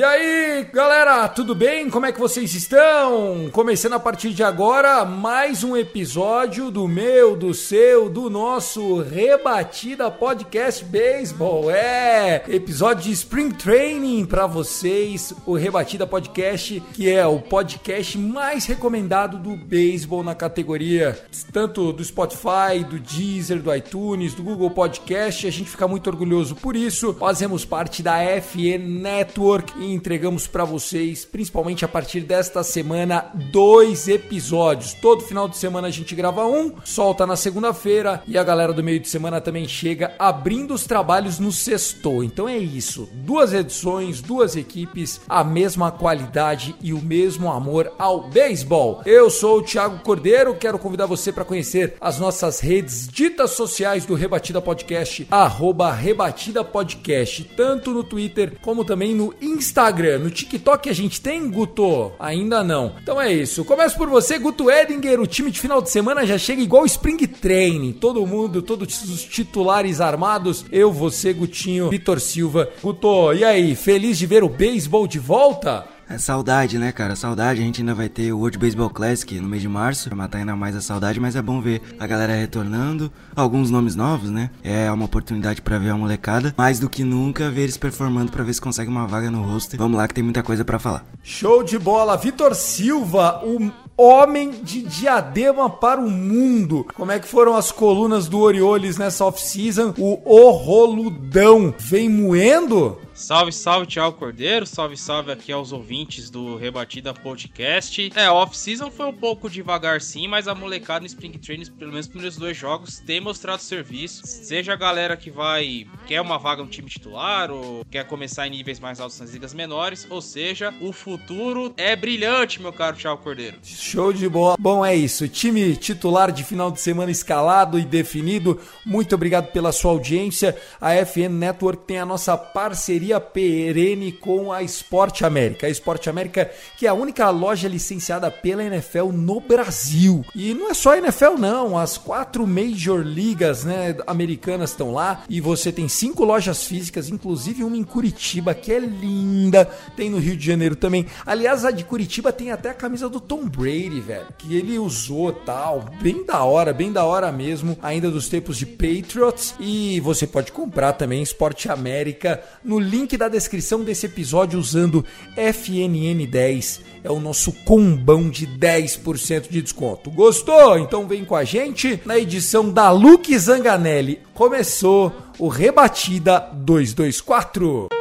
E aí, galera, tudo bem? Como é que vocês estão? Começando a partir de agora mais um episódio do meu, do seu, do nosso Rebatida Podcast Baseball. É, episódio de Spring Training para vocês, o Rebatida Podcast, que é o podcast mais recomendado do beisebol na categoria, tanto do Spotify, do Deezer, do iTunes, do Google Podcast. A gente fica muito orgulhoso por isso. Fazemos parte da FE Network entregamos para vocês, principalmente a partir desta semana, dois episódios. Todo final de semana a gente grava um, solta na segunda-feira e a galera do meio de semana também chega abrindo os trabalhos no sexto. Então é isso, duas edições, duas equipes, a mesma qualidade e o mesmo amor ao beisebol. Eu sou o Thiago Cordeiro, quero convidar você para conhecer as nossas redes ditas sociais do Rebatida Podcast, arroba Rebatida Podcast, tanto no Twitter como também no Instagram. No TikTok a gente tem, Guto? Ainda não. Então é isso. Começo por você, Guto Edinger. O time de final de semana já chega igual Spring Training. Todo mundo, todos os titulares armados. Eu, você, Gutinho, Vitor Silva. Guto, e aí? Feliz de ver o beisebol de volta? É saudade, né, cara? Saudade. A gente ainda vai ter o World Baseball Classic no mês de março, pra matar ainda mais a saudade, mas é bom ver a galera retornando. Alguns nomes novos, né? É uma oportunidade pra ver a molecada. Mais do que nunca, ver eles performando pra ver se consegue uma vaga no roster. Vamos lá que tem muita coisa pra falar. Show de bola. Vitor Silva, o homem de diadema para o mundo. Como é que foram as colunas do Orioles nessa off-season? O Orroludão vem moendo? Salve, salve, Thiago Cordeiro. Salve, salve aqui aos ouvintes do Rebatida Podcast. É, off-season foi um pouco devagar sim, mas a molecada no Spring Training, pelo menos nos primeiros dois jogos, tem mostrado serviço. Seja a galera que vai, quer uma vaga no time titular ou quer começar em níveis mais altos nas ligas menores, ou seja, o futuro é brilhante, meu caro Thiago Cordeiro. Show de bola. Bom, é isso. Time titular de final de semana escalado e definido. Muito obrigado pela sua audiência. A FN Network tem a nossa parceria perene com a Esporte América. A Esporte América, que é a única loja licenciada pela NFL no Brasil. E não é só a NFL, não. As quatro Major Ligas né, americanas estão lá. E você tem cinco lojas físicas, inclusive uma em Curitiba, que é linda. Tem no Rio de Janeiro também. Aliás, a de Curitiba tem até a camisa do Tom Brady, velho. Que ele usou tal. Bem da hora, bem da hora mesmo. Ainda dos tempos de Patriots. E você pode comprar também Esporte América no link da descrição desse episódio usando FNN10. É o nosso combão de 10% de desconto. Gostou? Então vem com a gente na edição da Luke Zanganelli. Começou o Rebatida 224.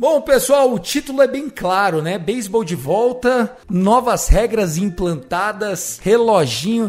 Bom, pessoal, o título é bem claro, né? Beisebol de volta, novas regras implantadas, reloginho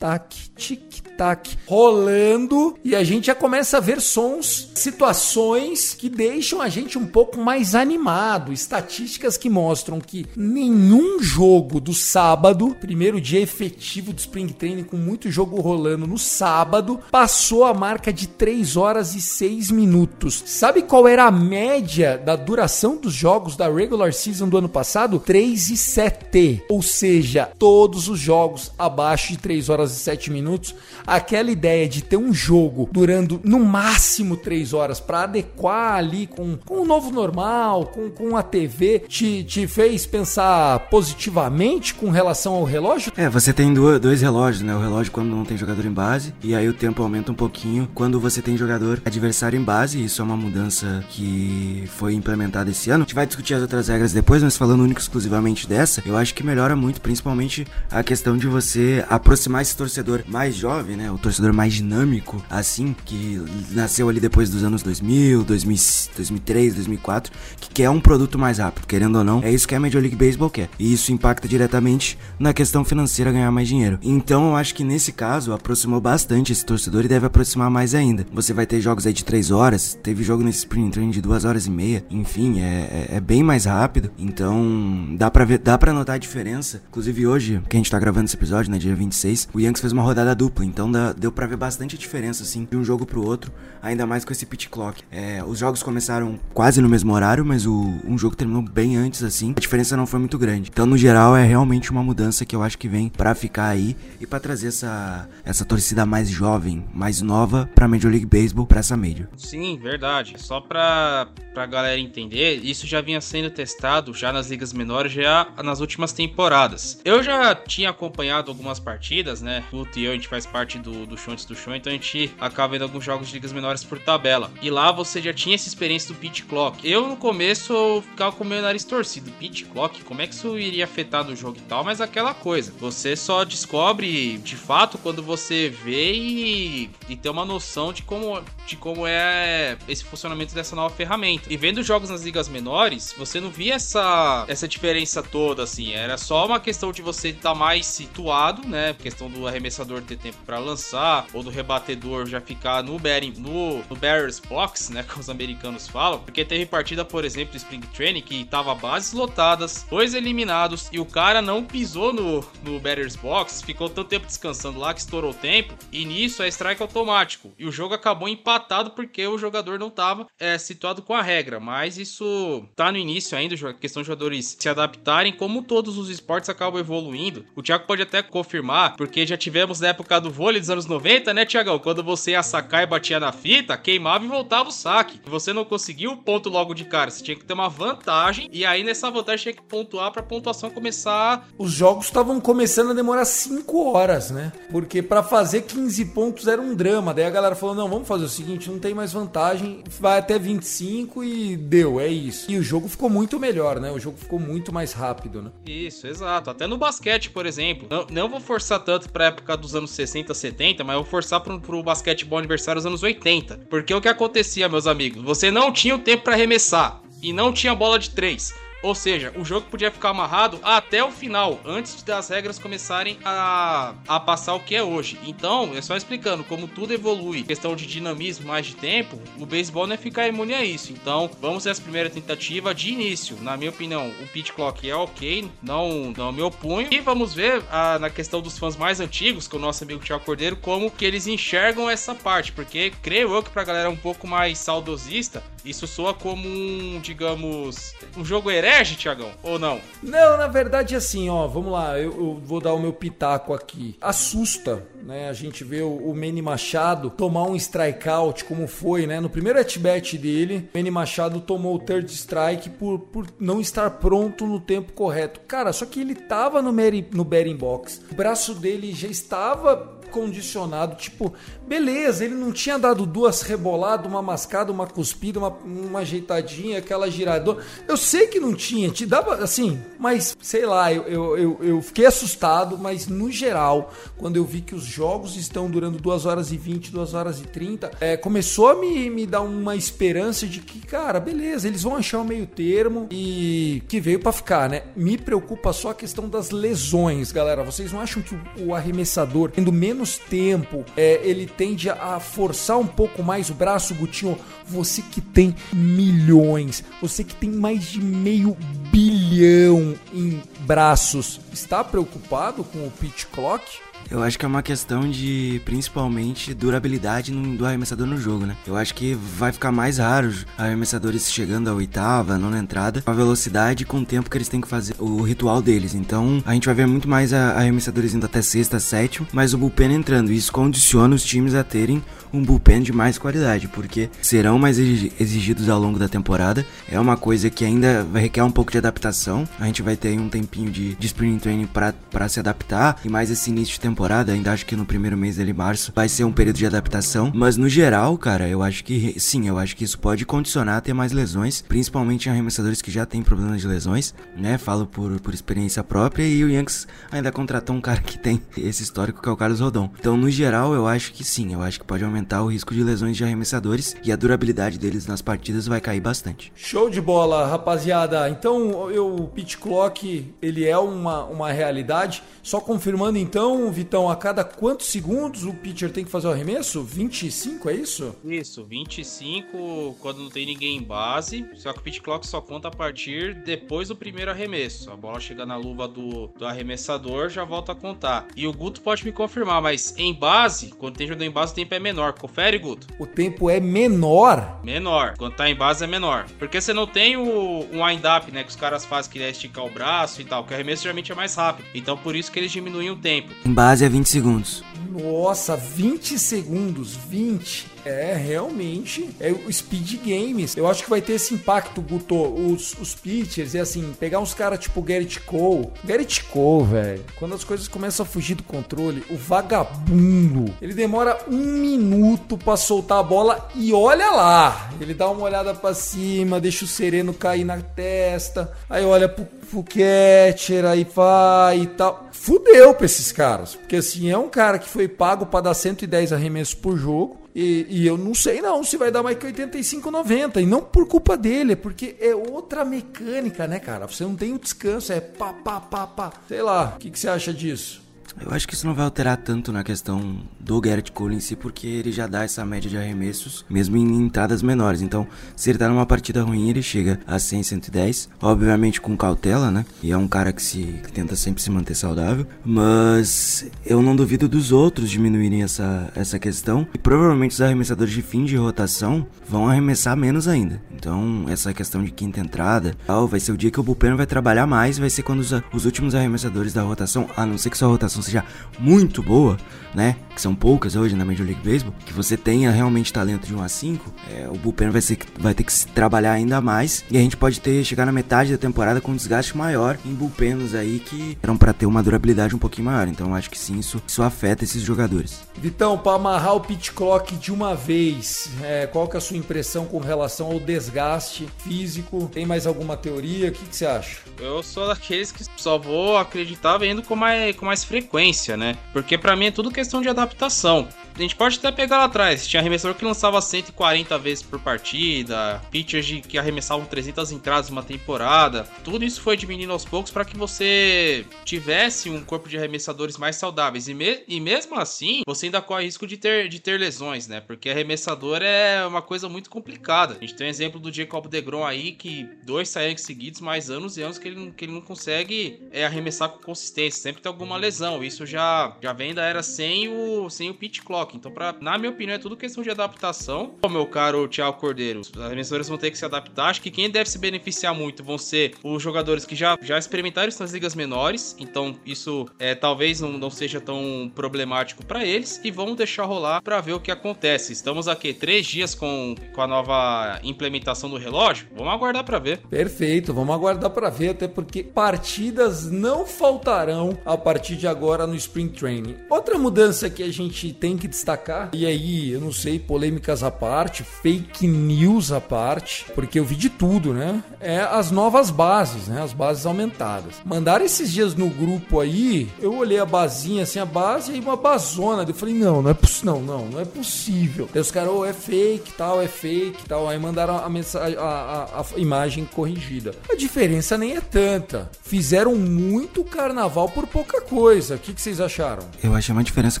tic-tac, tic-tac rolando e a gente já começa a ver sons, situações que deixam a gente um pouco mais animado, estatísticas que mostram que nenhum jogo do sábado, primeiro dia efetivo do Spring Training com muito jogo rolando no sábado, passou a marca de 3 horas e 6 minutos. Sabe qual era a média da duração dos jogos da regular season do ano passado? 3 e 7. Ou seja, todos os jogos abaixo de 3 horas e 7 minutos. Aquela ideia de ter um jogo durando no máximo 3 horas para adequar ali com, com o novo normal, com, com a TV, te, te fez pensar positivamente com relação ao relógio? É, você tem dois relógios, né? O relógio quando não tem jogador em base, e aí o tempo aumenta um pouquinho quando você tem jogador adversário em base. Isso é uma mudança que foi implementada esse ano. A gente vai discutir as outras regras depois, mas falando único exclusivamente dessa, eu acho que melhora muito, principalmente a questão de você aproximar esse torcedor mais jovem, né? O torcedor mais dinâmico, assim, que nasceu ali depois dos anos 2000, 2000 2003, 2004, que quer um produto mais rápido, querendo ou não, é isso que a Major League Baseball quer. E isso impacta diretamente na questão financeira ganhar mais dinheiro. Então eu acho que nesse caso aproximou bastante esse torcedor e deve aproximar mais ainda. Você vai ter jogos aí de 3 horas, teve jogo nesse Spring Training de 2 horas e meia, enfim, é, é, é, bem mais rápido. Então dá pra ver, dá pra notar a diferença. Inclusive hoje, que a gente tá gravando esse episódio, né, dia 26, o Yankees fez uma rodada dupla, então deu pra ver bastante diferença, assim, de um jogo pro outro, ainda mais com esse pitch clock. É, os jogos começaram quase no mesmo horário, mas o, um jogo terminou bem antes, assim. A diferença não foi muito grande. Então, no geral, é realmente uma mudança que eu acho que vem para ficar aí e para trazer essa, essa torcida mais jovem, mais nova pra Major League Baseball, pra essa Major. Sim, verdade. Só pra, pra galera entender, isso já vinha sendo testado já nas ligas menores, já nas últimas temporadas. Eu já tinha acompanhado algumas partidas, né? O e eu, a gente faz parte do, do Show antes do Show, então a gente acaba vendo alguns jogos de ligas menores por tabela. E lá você já tinha essa experiência do pitch clock. Eu, no começo, eu ficava com o meu nariz torcido. Pitch clock, como é que isso iria afetar no jogo e tal? Mas aquela coisa, você só descobre de fato quando você vê e, e uma noção de como, de como é esse funcionamento dessa nova ferramenta. E vendo jogos nas ligas menores, você não via essa, essa diferença toda, assim. Era só uma questão de você estar tá mais situado, né? Questão do arremessador ter tempo para lançar, ou do rebatedor já ficar no, bearing, no, no Barriers Box, né? Com os americanos falam. Porque teve partida, por exemplo, do Spring Training que tava bases lotadas, dois eliminados, e o cara não pisou no, no Barriers Box, ficou tanto tempo descansando lá que estourou o tempo, e nisso é strike automático. E o jogo acabou empatado porque o jogador não tava é, situado com a regra. Mas isso tá no início ainda, a questão de jogadores se adaptarem, como todos os esportes acabam evoluindo. O Thiago pode até confirmar, porque já tivemos na época do vôlei dos anos 90, né, Thiagão? Quando você ia sacar e batia na fita, queimava e voltava o saque. Você não conseguiu o ponto logo de cara, você tinha que ter uma vantagem, e aí nessa vantagem tinha que pontuar pra pontuação começar. Os jogos estavam começando a demorar 5 horas, né? Porque para fazer 15 pontos era um drama. Daí a galera falou: não, vamos fazer o seguinte, não tem mais vantagem, vai até 25 e deu, é isso. E o jogo ficou muito melhor, né? O jogo ficou muito mais rápido, né? Isso, exato. Até no basquete, por exemplo. Não, não vou forçar tanto pra época dos anos 60, 70, mas eu vou forçar pro, pro basquetebol aniversário dos anos 80. Porque o que acontecia, meus amigos? Você não tinha o tempo para arremessar e não tinha bola de três. Ou seja, o jogo podia ficar amarrado até o final, antes das regras começarem a, a passar o que é hoje. Então, é só explicando como tudo evolui, questão de dinamismo, mais de tempo, o beisebol não é ficar imune a isso. Então, vamos essa primeira tentativa de início. Na minha opinião, o pitch clock é ok, não, não me opunho. E vamos ver a, na questão dos fãs mais antigos, com o nosso amigo Tiago Cordeiro, como que eles enxergam essa parte, porque creio eu que pra galera um pouco mais saudosista, isso soa como um, digamos, um jogo herege, Tiagão, ou não? Não, na verdade, assim, ó, vamos lá, eu, eu, vou dar o meu pitaco aqui. Assusta, né? A gente vê o, o Manny Machado tomar um strikeout, como foi, né? No primeiro at-bat dele, o Manny Machado tomou o third strike por, por não estar pronto no tempo correto. Cara, só que ele tava no, no batting box, o braço dele já estava condicionado. Tipo, beleza, ele não tinha dado duas reboladas, uma mascada, uma cuspida, uma, uma ajeitadinha, aquela giradora. Eu sei que não tinha, te dava assim, mas sei lá, eu, eu, eu, eu fiquei assustado, mas no geral, quando eu vi que os jogos estão durando 2 horas e 20, 2 horas e 30, é, começou a me, me dar uma esperança de que, cara, beleza, eles vão achar o meio termo e que veio para ficar, né? Me preocupa só a questão das lesões, galera. Vocês não acham que o, o arremessador, tendo menos tempo, é, ele tende a forçar um pouco mais o braço, Gutinho. Você que tem milhões, você que tem mais de meio bilhão em braços, está preocupado com o pitch clock? Eu acho que é uma questão de, principalmente, durabilidade no, do arremessador no jogo, né? Eu acho que vai ficar mais raro arremessadores chegando à oitava, nona entrada, com a velocidade com o tempo que eles têm que fazer o ritual deles. Então, a gente vai ver muito mais arremessadores indo até sexta, sétima, mas o bullpen entrando. Isso condiciona os times a terem um bullpen de mais qualidade, porque serão mais exigidos ao longo da temporada. É uma coisa que ainda vai requer um pouco de adaptação. A gente vai ter um tempinho de, de spring training para se adaptar e mais esse início de temporada temporada, ainda acho que no primeiro mês dele, março, vai ser um período de adaptação. Mas no geral, cara, eu acho que sim, eu acho que isso pode condicionar a ter mais lesões, principalmente em arremessadores que já têm problemas de lesões, né? Falo por, por experiência própria e o Yankees ainda contratou um cara que tem esse histórico que é o Carlos Rodon. Então, no geral, eu acho que sim, eu acho que pode aumentar o risco de lesões de arremessadores e a durabilidade deles nas partidas vai cair bastante. Show de bola, rapaziada. Então, eu, o pitch clock, ele é uma, uma realidade. Só confirmando então, Vitão, a cada quantos segundos o pitcher tem que fazer o arremesso? 25, é isso? Isso, 25 quando não tem ninguém em base. Só que o pitch clock só conta a partir depois do primeiro arremesso. A bola chega na luva do, do arremessador, já volta a contar. E o Guto pode me confirmar, mas em base, quando tem jogador em base, o tempo é menor. Confere, Guto? O tempo é menor? Menor. Quando tá em base é menor. Porque você não tem o, um wind-up, né? Que os caras fazem que é esticar o braço e tal. Que o arremesso geralmente é mais rápido. Então por isso que eles diminuem o tempo. Em base é 20 segundos. Nossa, 20 segundos, 20. É, realmente. É o Speed Games. Eu acho que vai ter esse impacto, Guto. Os, os pitchers, e assim, pegar uns caras tipo Garrett Cole. Garrett Cole, velho. Quando as coisas começam a fugir do controle, o vagabundo, ele demora um minuto para soltar a bola e olha lá. Ele dá uma olhada para cima, deixa o sereno cair na testa, aí olha pro, pro catcher, aí vai e tal. Fudeu pra esses caras. Porque assim, é um cara que foi pago para dar 110 arremessos por jogo. E, e, eu não sei não se vai dar mais que 85, 90. E não por culpa dele, é porque é outra mecânica, né, cara? Você não tem o descanso, é pá, pá, pá, pá. Sei lá, o que, que você acha disso? Eu acho que isso não vai alterar tanto na questão do Garrett Cole em si, porque ele já dá essa média de arremessos, mesmo em entradas menores. Então, se ele tá numa partida ruim, ele chega a 100, 110. Obviamente com cautela, né? E é um cara que, se, que tenta sempre se manter saudável. Mas eu não duvido dos outros diminuírem essa, essa questão. E provavelmente os arremessadores de fim de rotação vão arremessar menos ainda. Então, essa questão de quinta entrada, tal, vai ser o dia que o bullpen vai trabalhar mais. Vai ser quando os, os últimos arremessadores da rotação, a não ser que sua rotação seja muito boa, né? Que são poucas hoje na Major League Baseball, que você tenha realmente talento de 1 a 5, é, o bullpen vai, ser, vai ter que se trabalhar ainda mais e a gente pode ter chegar na metade da temporada com um desgaste maior em bullpens aí que eram para ter uma durabilidade um pouquinho maior. Então acho que sim, isso, isso afeta esses jogadores. Vitão, para amarrar o pitch clock de uma vez, é, qual que é a sua impressão com relação ao desgaste físico? Tem mais alguma teoria? O que, que você acha? Eu sou daqueles que só vou acreditar vendo com mais, com mais frequência, né? Porque para mim é tudo questão de adaptação. A gente pode até pegar lá atrás. Tinha arremessador que lançava 140 vezes por partida, pitchers que arremessavam 300 entradas uma temporada. Tudo isso foi diminuindo aos poucos para que você tivesse um corpo de arremessadores mais saudáveis. E, me, e mesmo assim, você ainda corre risco de ter, de ter lesões, né? Porque arremessador é uma coisa muito complicada. A gente tem um exemplo do Jacob DeGrom aí, que dois saíram seguidos, mais anos e anos que ele, que ele não consegue é, arremessar com consistência. Sempre tem alguma lesão. Isso já, já vem da era sem o, sem o pitch clock. Então, pra, na minha opinião, é tudo questão de adaptação. O meu caro Thiago Cordeiro, os arremessadores vão ter que se adaptar. Acho que quem deve se beneficiar muito vão ser os jogadores que já, já experimentaram isso nas ligas menores. Então, isso é, talvez não, não seja tão problemático para eles. E vamos deixar rolar para ver o que acontece. Estamos aqui três dias com, com a nova implementação do relógio. Vamos aguardar para ver. Perfeito, vamos aguardar para ver, até porque partidas não faltarão a partir de agora no Spring Training. Outra mudança que a gente tem que destacar, e aí, eu não sei, polêmicas à parte, fake news à parte, porque eu vi de tudo, né? É as novas bases, né? As bases aumentadas. Mandaram esses dias no grupo aí, eu olhei a basinha, assim, a base, e uma bazona. Eu falei, não, não é possível, não, não, não é possível. Aí os caras, oh, é fake, tal, é fake, tal. Aí mandaram a, mensagem, a, a, a imagem corrigida. A diferença nem é tanta. Fizeram muito carnaval por pouca coisa. O que, que vocês acharam? Eu achei uma diferença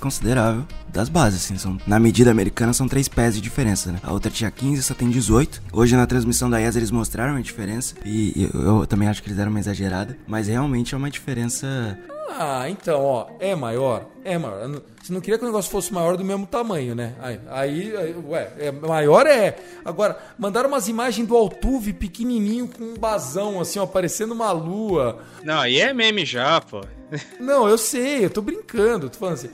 considerável das bases, assim. São, na medida americana são três pés de diferença, né? A outra tinha 15, essa tem 18. Hoje na transmissão da IES eles mostraram a diferença. E eu, eu também acho que eles deram uma exagerada. Mas realmente é uma diferença ah, então, ó, é maior? É maior. Você não queria que o negócio fosse maior do mesmo tamanho, né? Aí, aí, ué, é, maior é. Agora, mandaram umas imagens do Altuve pequenininho com um basão, assim, ó, parecendo uma lua. Não, aí é meme já, pô. Não, eu sei, eu tô brincando, tô falando assim.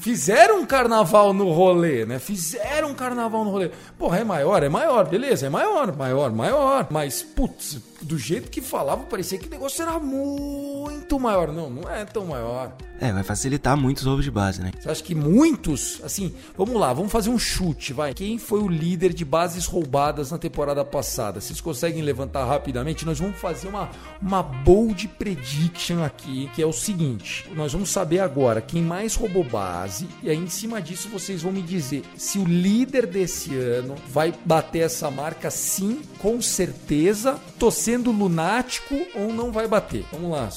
Fizeram um carnaval no rolê, né? Fizeram um carnaval no rolê. Porra, é maior? É maior, beleza, é maior, maior, maior. Mas, putz, do jeito que falava, parecia que o negócio era muito maior. Não, não é tão maior. É, vai facilitar muito os roubos de base, né? Você acha que muitos, assim, vamos lá, vamos fazer um chute, vai. Quem foi o líder de bases roubadas na temporada passada? Vocês conseguem levantar rapidamente? Nós vamos fazer uma, uma bold prediction aqui, que é o seguinte: nós vamos saber agora quem mais roubou base, e aí em cima disso vocês vão me dizer se o líder desse ano vai bater essa marca sim, com certeza. Tô sendo lunático ou não vai bater? Vamos lá,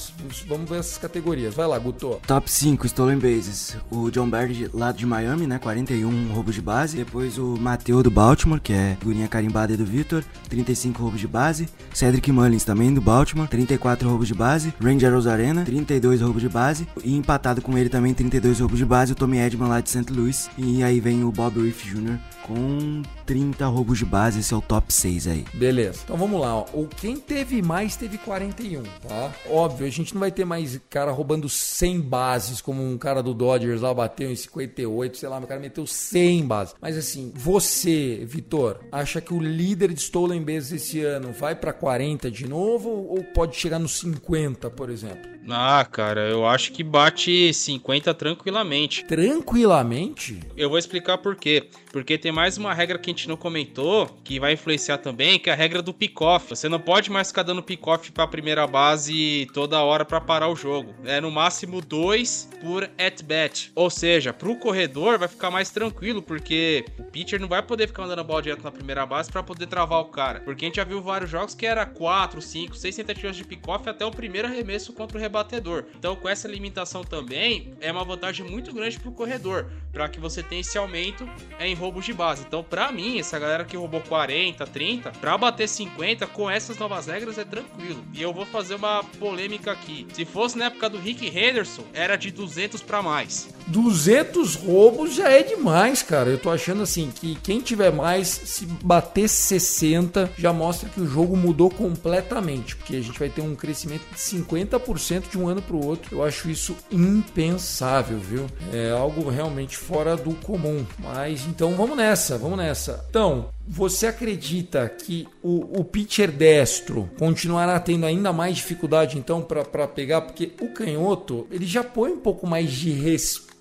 vamos ver essas categorias. Vai lá, Guto. Top 5 Stolen Bases. O John Baird lá de Miami, né? 41 roubos de base. Depois o Mateu do Baltimore, que é figurinha carimbada do Victor, 35 roubos de base. Cedric Mullins também do Baltimore, 34 roubos de base. Ranger Rosarena, 32 roubos de base. E empatado com ele também, 32 roubos de base, o Tommy Edman lá de St. Louis. E aí vem o Bob Reef Jr. com 30 roubos de base, esse é o top 6 aí. Beleza. Então vamos lá, ó. O quem teve mais teve 41, tá? Óbvio, a gente não vai ter mais cara roubando 100 bases, como um cara do Dodgers lá bateu em 58, sei lá, o cara meteu 100 bases. Mas assim, você, Vitor, acha que o líder de stolen bases esse ano vai para 40 de novo ou pode chegar nos 50, por exemplo? Ah, cara, eu acho que bate 50 tranquilamente. Tranquilamente? Eu vou explicar por quê. Porque tem mais uma regra que a gente não comentou, que vai influenciar também, que é a regra do pick-off. Você não pode mais ficar dando pick-off pra primeira base toda hora para parar o jogo. É no máximo dois por at-bat. Ou seja, pro corredor vai ficar mais tranquilo, porque o pitcher não vai poder ficar mandando a bola direto na primeira base para poder travar o cara. Porque a gente já viu vários jogos que era 4, 5, 6 tentativas de pick-off até o primeiro arremesso contra o rebatedor. Então, com essa limitação também, é uma vantagem muito grande pro corredor, para que você tenha esse aumento em roubos de base. Então, para mim, essa galera que roubou 40, 30, para bater 50 com essas novas regras é tranquilo. E eu vou fazer uma polêmica aqui. Se fosse na época do Rick Henderson, era de 200 para mais. 200 roubos já é demais, cara. Eu tô achando assim que quem tiver mais, se bater 60, já mostra que o jogo mudou completamente, porque a gente vai ter um crescimento de 50% de um ano pro outro. Eu acho isso impensável, viu? É algo realmente fora do comum. Mas então vamos nessa, vamos nessa. Então, você acredita que o, o pitcher destro continuará tendo ainda mais dificuldade então para pegar? Porque o canhoto ele já põe um pouco mais de respeito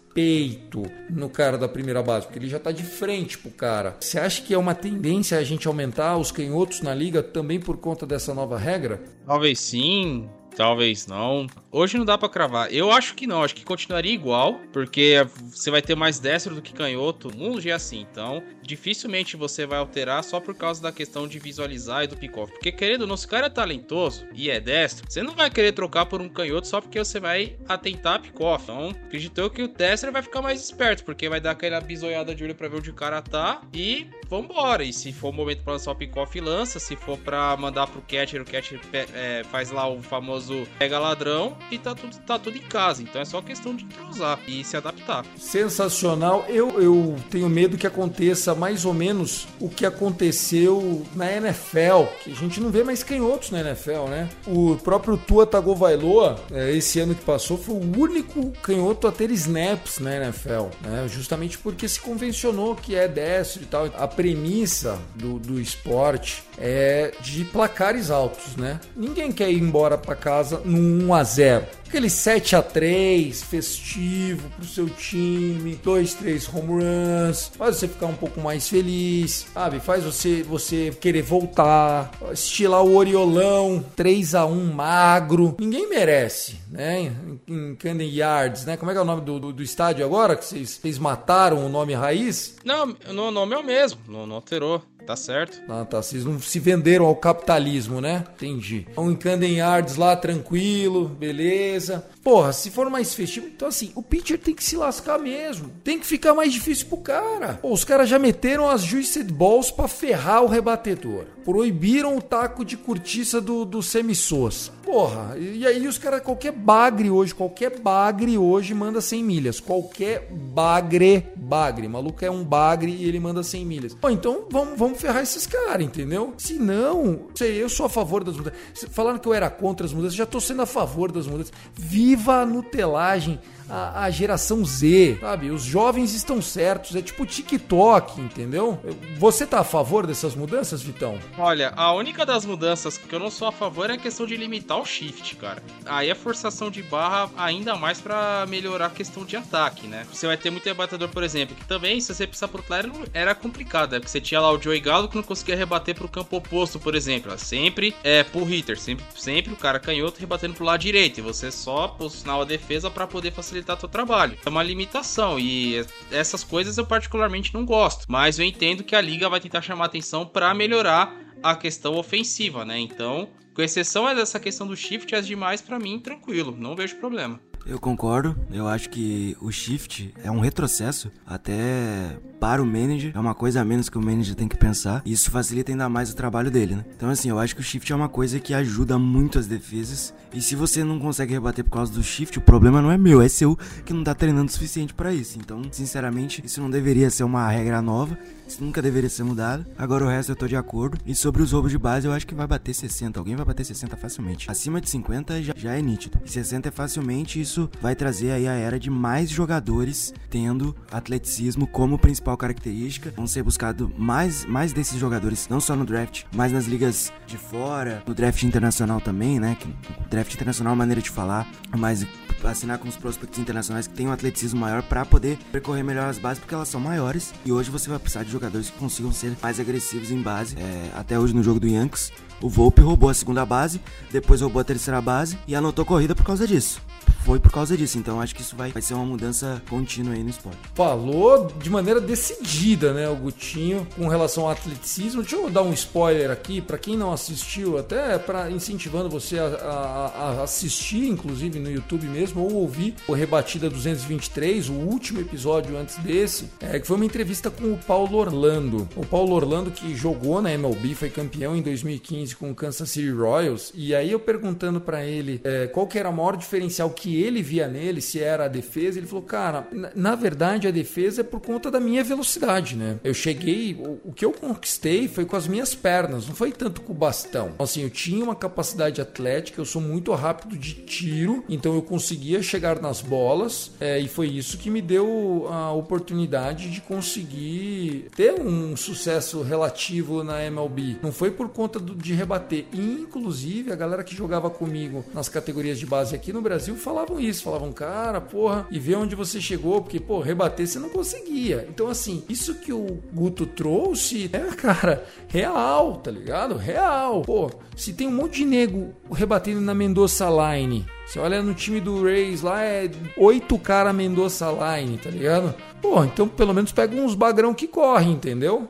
no cara da primeira base, porque ele já está de frente pro cara. Você acha que é uma tendência a gente aumentar os canhotos na liga também por conta dessa nova regra? Talvez sim, Talvez não. Hoje não dá para cravar. Eu acho que não. Acho que continuaria igual, porque você vai ter mais destro do que canhoto. O mundo já é assim. Então, dificilmente você vai alterar só por causa da questão de visualizar e do pick-off. Porque, querendo ou não, se o cara é talentoso e é destro, você não vai querer trocar por um canhoto só porque você vai atentar pick-off. Então, acredito que o destro vai ficar mais esperto, porque vai dar aquela bisoiada de olho pra ver onde o cara tá e vambora. E se for o momento pra lançar o pick-off, lança. Se for pra mandar pro catcher, o catcher é, faz lá o famoso pega ladrão e tá tudo, tá tudo em casa. Então é só questão de entrosar e se adaptar. Sensacional. Eu, eu tenho medo que aconteça mais ou menos o que aconteceu na NFL, que a gente não vê mais canhotos na NFL, né? O próprio Tua Tagovailoa, é, esse ano que passou, foi o único canhoto a ter snaps na NFL, né? Justamente porque se convencionou que é destro e tal. A premissa do, do esporte é de placares altos, né? Ninguém quer ir embora para casa no 1 a 0 aquele 7 a 3 festivo pro seu time, dois, três home runs, faz você ficar um pouco mais feliz, sabe? Faz você você querer voltar, estilar o Oriolão, 3 a 1 magro. Ninguém merece, né? Em Camden Yards, né? Como é que é o nome do, do, do estádio agora que vocês, mataram o nome raiz? Não, o nome é o mesmo, não alterou. Tá certo. Ah, tá. Vocês não se venderam ao capitalismo, né? Entendi. Em Camden Yards lá, tranquilo, beleza. Porra, se for mais festivo, então assim, o pitcher tem que se lascar mesmo. Tem que ficar mais difícil pro cara. Pô, os caras já meteram as Juiced Balls pra ferrar o rebatedor. Proibiram o taco de cortiça do, do semissoça. Porra, e aí os caras, qualquer bagre hoje, qualquer bagre hoje manda 100 milhas. Qualquer bagre, bagre. Maluco é um bagre e ele manda 100 milhas. Pô, então vamos, vamos ferrar esses caras, entendeu? Se não, sei, eu sou a favor das mudanças. Falaram que eu era contra as mudanças, já tô sendo a favor das mudanças. Vi viva a nutelagem a, a, geração Z, sabe? Os jovens estão certos, é tipo TikTok, entendeu? Você tá a favor dessas mudanças, Vitão? Olha, a única das mudanças que eu não sou a favor é a questão de limitar o shift, cara. Aí é forçação de barra ainda mais para melhorar a questão de ataque, né? Você vai ter muito rebatedor, por exemplo, que também, se você precisar pro claro, era complicado, né? Porque você tinha lá o Joey Galo que não conseguia rebater pro campo oposto, por exemplo. Sempre é pull hitter, sempre, sempre o cara canhoto rebatendo pro lado direito. E você só posicionar a defesa para poder facilitar facilitar teu trabalho. É uma limitação e essas coisas eu particularmente não gosto, mas eu entendo que a liga vai tentar chamar atenção para melhorar a questão ofensiva, né? Então, com exceção dessa questão do shift, as demais para mim tranquilo, não vejo problema. Eu concordo, eu acho que o shift é um retrocesso. Até para o manager, é uma coisa a menos que o manager tem que pensar, e isso facilita ainda mais o trabalho dele, né? Então assim, eu acho que o shift é uma coisa que ajuda muito as defesas, e se você não consegue rebater por causa do shift, o problema não é meu, é seu que não tá treinando o suficiente para isso. Então, sinceramente, isso não deveria ser uma regra nova, isso nunca deveria ser mudado. Agora o resto eu tô de acordo. E sobre os roubos de base, eu acho que vai bater 60. Alguém vai bater 60 facilmente. Acima de 50 já, já é nítido. E 60 é facilmente, isso vai trazer aí a era de mais jogadores tendo atleticismo como principal característica. Vão ser buscados mais, mais desses jogadores, não só no draft, mas nas ligas de fora, no draft internacional também, né? Que, draft internacional é uma maneira de falar, mas assinar com os prospects internacionais que têm um atleticismo maior para poder percorrer melhor as bases, porque elas são maiores. E hoje você vai precisar de jogadores que consigam ser mais agressivos em base. É, até hoje no jogo do Yankees, o Volpe roubou a segunda base, depois roubou a terceira base e anotou corrida por causa disso foi por causa disso. Então acho que isso vai, vai ser uma mudança contínua aí no esporte. Falou de maneira decidida, né, o Gutinho, com relação ao atleticismo. Deixa eu dar um spoiler aqui para quem não assistiu, até para incentivando você a, a, a, assistir, inclusive no YouTube mesmo, ou ouvir o Rebatida 223, o último episódio antes desse, é, que foi uma entrevista com o Paulo Orlando. O Paulo Orlando que jogou na MLB, foi campeão em 2015 com o Kansas City Royals. E aí eu perguntando para ele é, qual que era o maior diferencial que ele via nele, se era a defesa, ele falou, cara, na verdade a defesa é por conta da minha velocidade, né? Eu cheguei, o, o que eu conquistei foi com as minhas pernas, não foi tanto com o bastão. Então, assim, eu tinha uma capacidade atlética, eu sou muito rápido de tiro, então eu conseguia chegar nas bolas, é, e foi isso que me deu a oportunidade de conseguir ter um sucesso relativo na MLB. Não foi por conta do, de rebater. Inclusive, a galera que jogava comigo nas categorias de base aqui no Brasil falavam isso, falavam, cara, porra, e vê onde você chegou, porque, pô, rebater você não conseguia. Então, assim, isso que o Guto trouxe é, cara, real, tá ligado? Real. Pô, se tem um monte de nego rebatendo na Mendoza Line, você olha no time do Rays lá, é oito cara Mendoza Line, tá ligado? Pô, então pelo menos pega uns bagrão que corre, entendeu?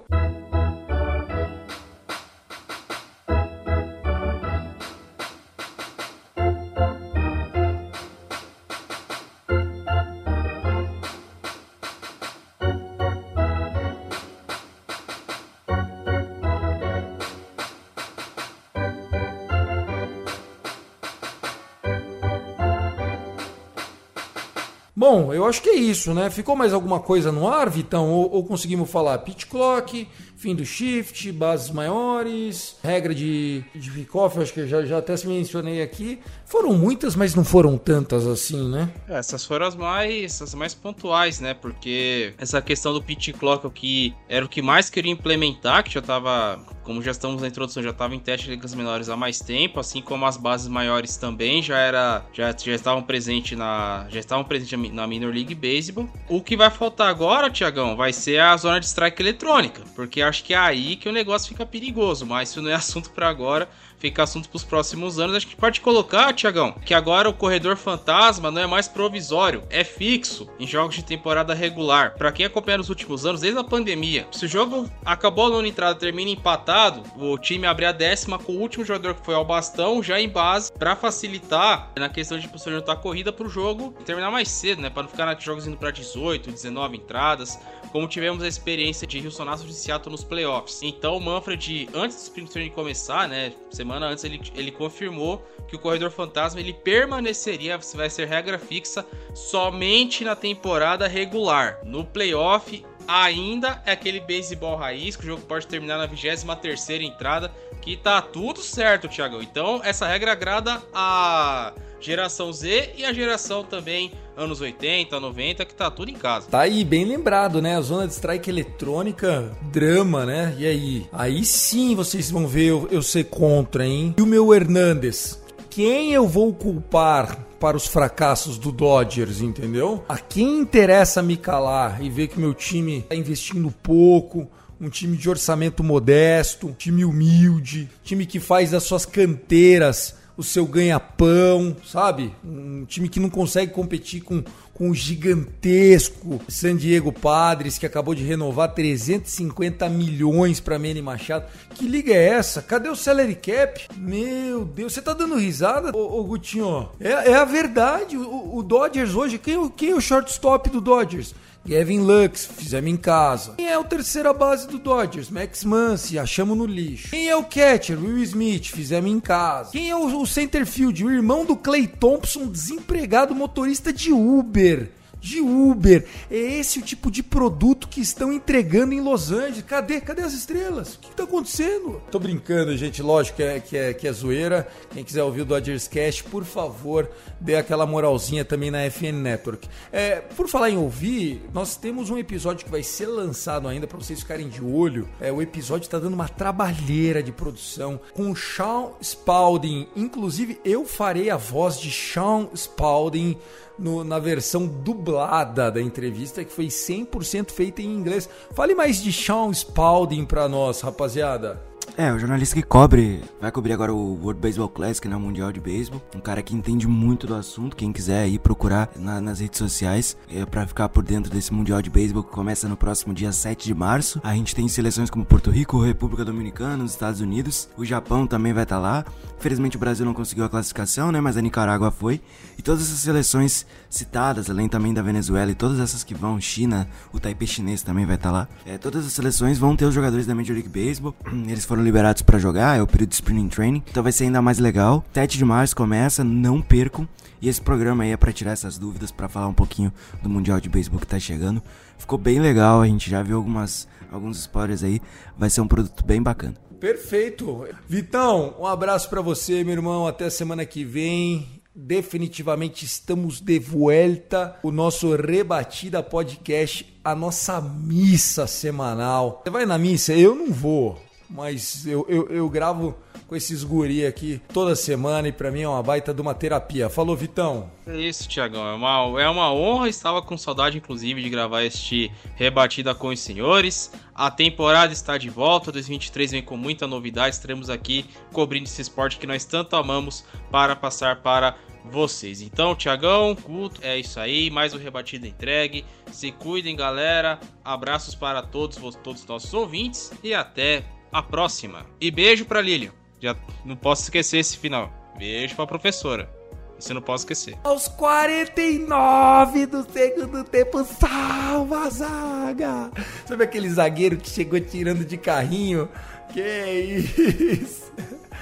Bom, eu acho que é isso, né? Ficou mais alguma coisa no ar, Vitão? Ou, ou conseguimos falar pitch clock, fim do shift, bases maiores, regra de, de pick-off, acho que já, já até se mencionei aqui. Foram muitas, mas não foram tantas assim, né? É, essas foram as mais, as mais pontuais, né? Porque essa questão do pitch clock, que era o que mais queria implementar, que já estava como já estamos na introdução, já estava em teste de ligas menores há mais tempo, assim como as bases maiores também já era já, já estavam presentes na já estavam presentes na Minor League Baseball. O que vai faltar agora, Tiagão, vai ser a zona de strike eletrônica, porque acho que é aí que o negócio fica perigoso, mas isso não é assunto para agora fica assunto para os próximos anos. Acho que pode colocar, Tiagão, que agora o corredor fantasma não é mais provisório, é fixo em jogos de temporada regular. Para quem acompanha nos últimos anos, desde a pandemia, se o jogo acabou a nona entrada termina empatado, o time abre a décima com o último jogador que foi ao bastão já em base para facilitar na questão de posicionar a corrida para o jogo terminar mais cedo, né? Para não ficar naqueles jogos indo para 18, 19 entradas, como tivemos a experiência de Houston Astros de Seattle nos playoffs. Então o Manfred, antes do sprint training começar, né? Semana semana antes ele, ele confirmou que o corredor fantasma ele permaneceria, vai ser regra fixa somente na temporada regular. No playoff ainda é aquele beisebol raiz, que o jogo pode terminar na 23 entrada, que tá tudo certo, Thiago. Então, essa regra agrada a geração Z e a geração também anos 80, 90, que tá tudo em casa. Tá aí, bem lembrado, né? A zona de strike eletrônica, drama, né? E aí? Aí sim vocês vão ver eu, eu ser contra, hein? E o meu Hernandes? Quem eu vou culpar para os fracassos do Dodgers, entendeu? A quem interessa me calar e ver que meu time tá investindo pouco, um time de orçamento modesto, time humilde, time que faz das suas canteiras o seu ganha-pão, sabe? Um time que não consegue competir com, com o gigantesco San Diego Padres, que acabou de renovar 350 milhões para Manny Machado. Que liga é essa? Cadê o salary cap? Meu Deus, você tá dando risada, ô, ô Gutinho? É, é a verdade. O, o Dodgers hoje, quem, quem é o shortstop do Dodgers? Gavin Lux, fizemos em casa. Quem é o terceira base do Dodgers? Max Muncy, achamos no lixo. Quem é o catcher? Will Smith, fizemos em casa. Quem é o, o center field? O irmão do Clay Thompson, desempregado motorista de Uber de Uber. É esse o tipo de produto que estão entregando em Los Angeles. Cadê? Cadê as estrelas? O que está acontecendo? Tô brincando, gente. Lógico que é, que, é, que é zoeira. Quem quiser ouvir o Dodgers Cast, por favor, dê aquela moralzinha também na FN Network. É, por falar em ouvir, nós temos um episódio que vai ser lançado ainda para vocês ficarem de olho. É, o episódio está dando uma trabalheira de produção com o Sean Spalding. Inclusive, eu farei a voz de Sean Spalding no, na versão dublada da entrevista, que foi 100% feita em inglês. Fale mais de Sean Spalding pra nós, rapaziada. É, o jornalista que cobre, vai cobrir agora o World Baseball Classic, né, o Mundial de Beisebol. Um cara que entende muito do assunto, quem quiser ir procurar na, nas redes sociais é, para ficar por dentro desse Mundial de Beisebol que começa no próximo dia 7 de março. A gente tem seleções como Porto Rico, República Dominicana, os Estados Unidos, o Japão também vai estar tá lá. Infelizmente o Brasil não conseguiu a classificação, né, mas a Nicarágua foi. E todas essas seleções citadas, além também da Venezuela e todas essas que vão, China, o Taipei chinês também vai estar tá lá. É, todas as seleções vão ter os jogadores da Major League Baseball. Eles foram liberados para jogar, é o período de Spring Training, então vai ser ainda mais legal. 7 de março começa, não percam. E esse programa aí é para tirar essas dúvidas, para falar um pouquinho do Mundial de Beisebol que tá chegando. Ficou bem legal, a gente já viu algumas alguns spoilers aí, vai ser um produto bem bacana. Perfeito. Vitão, um abraço para você, meu irmão, até semana que vem. Definitivamente estamos de volta. O nosso Rebatida Podcast, a nossa missa semanal. Você vai na missa? Eu não vou mas eu, eu, eu gravo com esses guri aqui toda semana e para mim é uma baita de uma terapia. Falou, Vitão. É isso, Tiagão. É uma, é uma honra. Estava com saudade, inclusive, de gravar este Rebatida com os Senhores. A temporada está de volta. 2023 vem com muita novidade. Estaremos aqui cobrindo esse esporte que nós tanto amamos para passar para vocês. Então, Tiagão, é isso aí. Mais um Rebatida entregue. Se cuidem, galera. Abraços para todos, todos os nossos ouvintes e até a próxima. E beijo pra Lilian. Já não posso esquecer esse final. Beijo pra professora. Isso eu não posso esquecer. Aos 49 do segundo tempo, salva a zaga! Sabe aquele zagueiro que chegou tirando de carrinho? Que isso?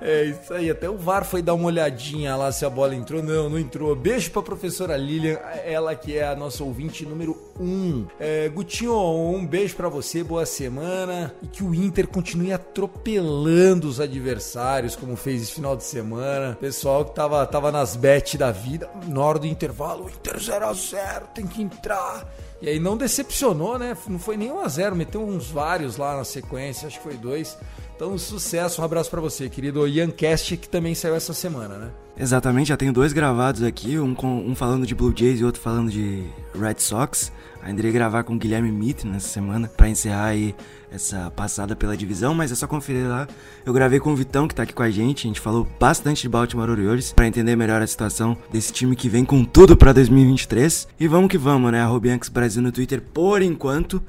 É isso aí, até o VAR foi dar uma olhadinha lá se a bola entrou. Não, não entrou. Beijo pra professora Lilian, ela que é a nossa ouvinte número 1. Um. É, Gutinho, um beijo para você, boa semana. E que o Inter continue atropelando os adversários, como fez esse final de semana. Pessoal que tava, tava nas bets da vida, na hora do intervalo, Inter 0x0, tem que entrar. E aí não decepcionou, né? Não foi nem 1x0, meteu uns vários lá na sequência, acho que foi dois. Então, sucesso, um abraço para você, querido Ian Cast, que também saiu essa semana, né? Exatamente, já tenho dois gravados aqui, um, com, um falando de Blue Jays e outro falando de Red Sox. Ainda irei gravar com o Guilherme Mitt nessa semana para encerrar aí essa passada pela divisão, mas é só conferir lá. Eu gravei com o Vitão que tá aqui com a gente, a gente falou bastante de Baltimore Orioles para entender melhor a situação desse time que vem com tudo para 2023. E vamos que vamos, né? A Brasil no Twitter por enquanto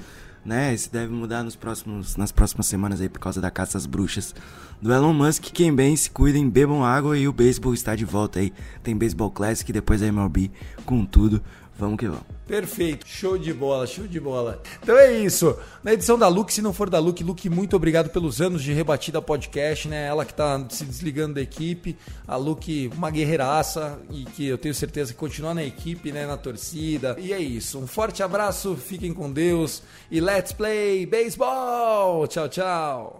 né? Isso deve mudar nos próximos, nas próximas semanas aí por causa da caça às bruxas do Elon Musk. Quem bem, se cuidem, bebam água e o beisebol está de volta aí. Tem Baseball Classic, depois a MLB com tudo. Vamos que vamos. Perfeito, show de bola, show de bola. Então é isso. Na edição da Luke, se não for da Luke, Luke, muito obrigado pelos anos de rebatida podcast, né? Ela que tá se desligando da equipe. A Luke, uma guerreiraça e que eu tenho certeza que continua na equipe, né? Na torcida. E é isso. Um forte abraço, fiquem com Deus e let's play baseball. Tchau, tchau.